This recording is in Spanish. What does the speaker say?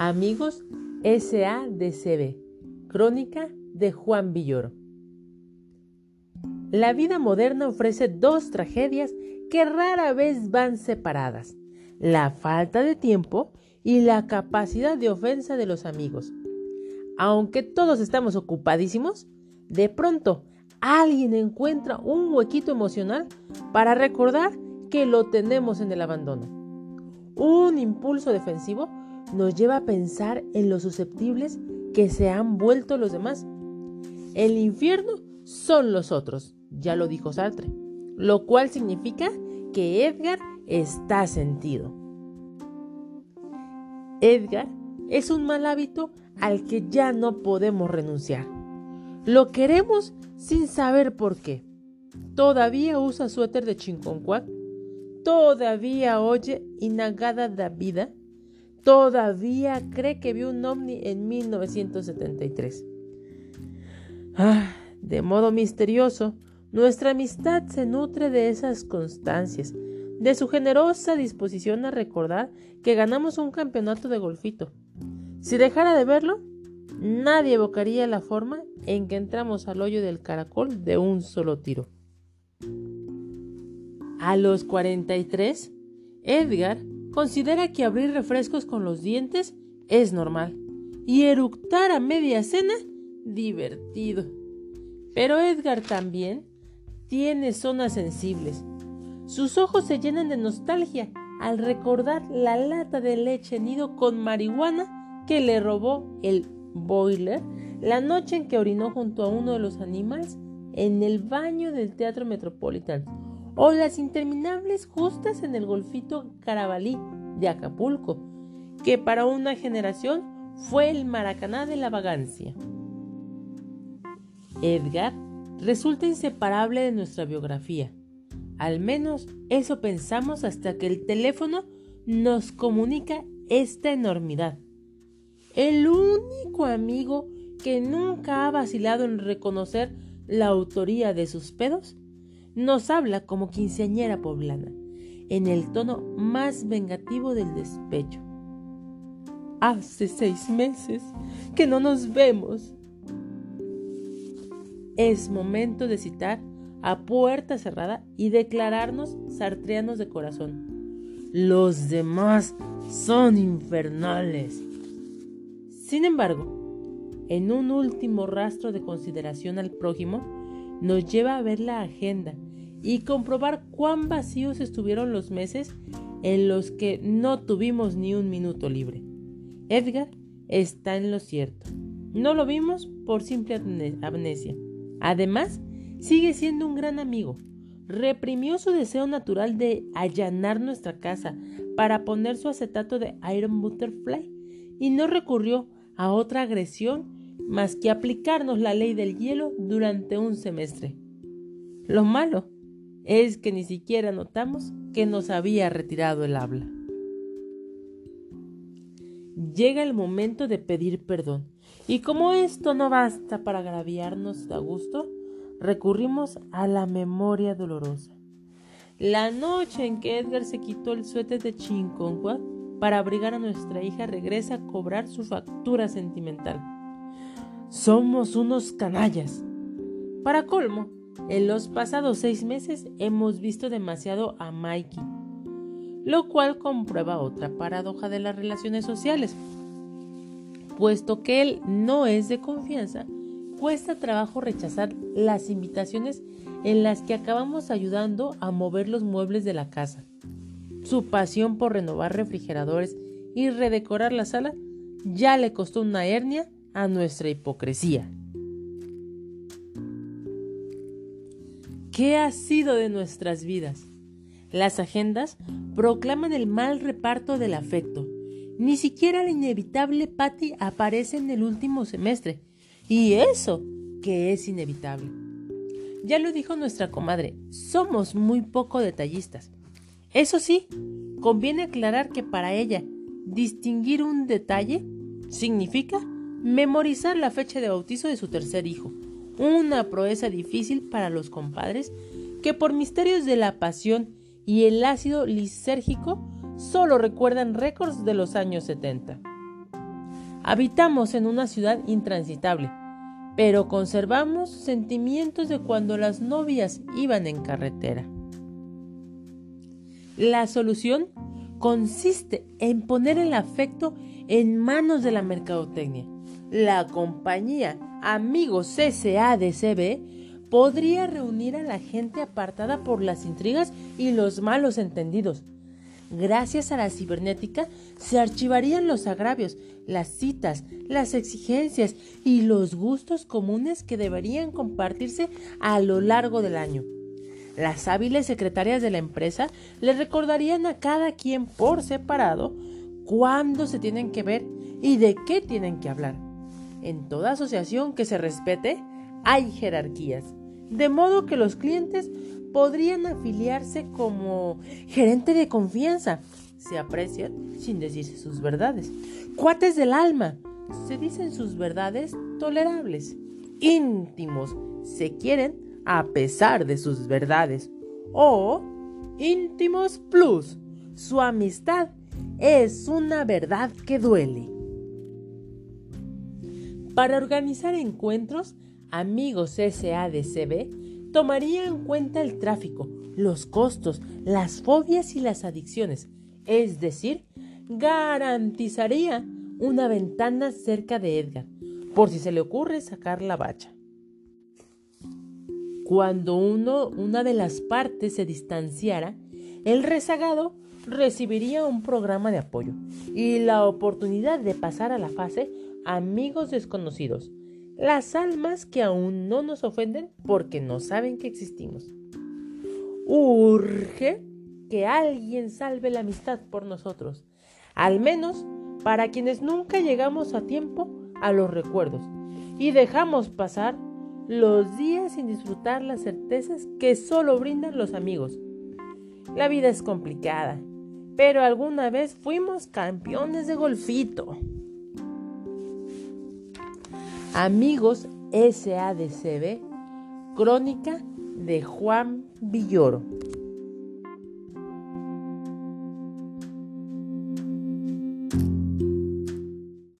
Amigos SADCB, crónica de Juan Villoro. La vida moderna ofrece dos tragedias que rara vez van separadas, la falta de tiempo y la capacidad de ofensa de los amigos. Aunque todos estamos ocupadísimos, de pronto alguien encuentra un huequito emocional para recordar que lo tenemos en el abandono. Un impulso defensivo nos lleva a pensar en lo susceptibles que se han vuelto los demás. El infierno son los otros, ya lo dijo Sartre, lo cual significa que Edgar está sentido. Edgar es un mal hábito al que ya no podemos renunciar. Lo queremos sin saber por qué. Todavía usa suéter de chinconcuac. Todavía oye Inagada da vida. Todavía cree que vio un ovni en 1973. Ah, de modo misterioso, nuestra amistad se nutre de esas constancias, de su generosa disposición a recordar que ganamos un campeonato de golfito. Si dejara de verlo, nadie evocaría la forma en que entramos al hoyo del caracol de un solo tiro. A los 43, Edgar considera que abrir refrescos con los dientes es normal y eructar a media cena divertido. Pero Edgar también tiene zonas sensibles. Sus ojos se llenan de nostalgia al recordar la lata de leche nido con marihuana que le robó el boiler la noche en que orinó junto a uno de los animales en el baño del Teatro Metropolitan, o las interminables justas en el golfito Carabalí de Acapulco, que para una generación fue el Maracaná de la vagancia. Edgar resulta inseparable de nuestra biografía. Al menos eso pensamos hasta que el teléfono nos comunica esta enormidad el único amigo que nunca ha vacilado en reconocer la autoría de sus pedos, nos habla como quinceañera poblana, en el tono más vengativo del despecho. Hace seis meses que no nos vemos. Es momento de citar a puerta cerrada y declararnos sartreanos de corazón. Los demás son infernales. Sin embargo, en un último rastro de consideración al prójimo, nos lleva a ver la agenda y comprobar cuán vacíos estuvieron los meses en los que no tuvimos ni un minuto libre. Edgar está en lo cierto. No lo vimos por simple amnesia. Además, sigue siendo un gran amigo. Reprimió su deseo natural de allanar nuestra casa para poner su acetato de Iron Butterfly y no recurrió a otra agresión más que aplicarnos la ley del hielo durante un semestre. Lo malo es que ni siquiera notamos que nos había retirado el habla. Llega el momento de pedir perdón, y como esto no basta para agraviarnos a gusto, recurrimos a la memoria dolorosa. La noche en que Edgar se quitó el suéter de Chinconcuac para abrigar a nuestra hija regresa a cobrar su factura sentimental. Somos unos canallas. Para colmo, en los pasados seis meses hemos visto demasiado a Mikey, lo cual comprueba otra paradoja de las relaciones sociales. Puesto que él no es de confianza, cuesta trabajo rechazar las invitaciones en las que acabamos ayudando a mover los muebles de la casa. Su pasión por renovar refrigeradores y redecorar la sala ya le costó una hernia a nuestra hipocresía. ¿Qué ha sido de nuestras vidas? Las agendas proclaman el mal reparto del afecto. Ni siquiera la inevitable Patty aparece en el último semestre. Y eso que es inevitable. Ya lo dijo nuestra comadre, somos muy poco detallistas. Eso sí, conviene aclarar que para ella distinguir un detalle significa memorizar la fecha de bautizo de su tercer hijo, una proeza difícil para los compadres que por misterios de la pasión y el ácido lisérgico solo recuerdan récords de los años 70. Habitamos en una ciudad intransitable, pero conservamos sentimientos de cuando las novias iban en carretera. La solución consiste en poner el afecto en manos de la mercadotecnia. La compañía Amigos CSADCB podría reunir a la gente apartada por las intrigas y los malos entendidos. Gracias a la cibernética se archivarían los agravios, las citas, las exigencias y los gustos comunes que deberían compartirse a lo largo del año. Las hábiles secretarias de la empresa le recordarían a cada quien por separado cuándo se tienen que ver y de qué tienen que hablar. En toda asociación que se respete hay jerarquías, de modo que los clientes podrían afiliarse como gerente de confianza. Se aprecian sin decirse sus verdades. Cuates del alma. Se dicen sus verdades tolerables. Íntimos. Se quieren a pesar de sus verdades. O íntimos plus. Su amistad es una verdad que duele. Para organizar encuentros, amigos SADCB tomaría en cuenta el tráfico, los costos, las fobias y las adicciones, es decir, garantizaría una ventana cerca de Edgar, por si se le ocurre sacar la bacha. Cuando uno, una de las partes se distanciara, el rezagado recibiría un programa de apoyo y la oportunidad de pasar a la fase amigos desconocidos, las almas que aún no nos ofenden porque no saben que existimos. Urge que alguien salve la amistad por nosotros, al menos para quienes nunca llegamos a tiempo a los recuerdos y dejamos pasar los días sin disfrutar las certezas que solo brindan los amigos. La vida es complicada, pero alguna vez fuimos campeones de golfito. Amigos SADCB, crónica de Juan Villoro.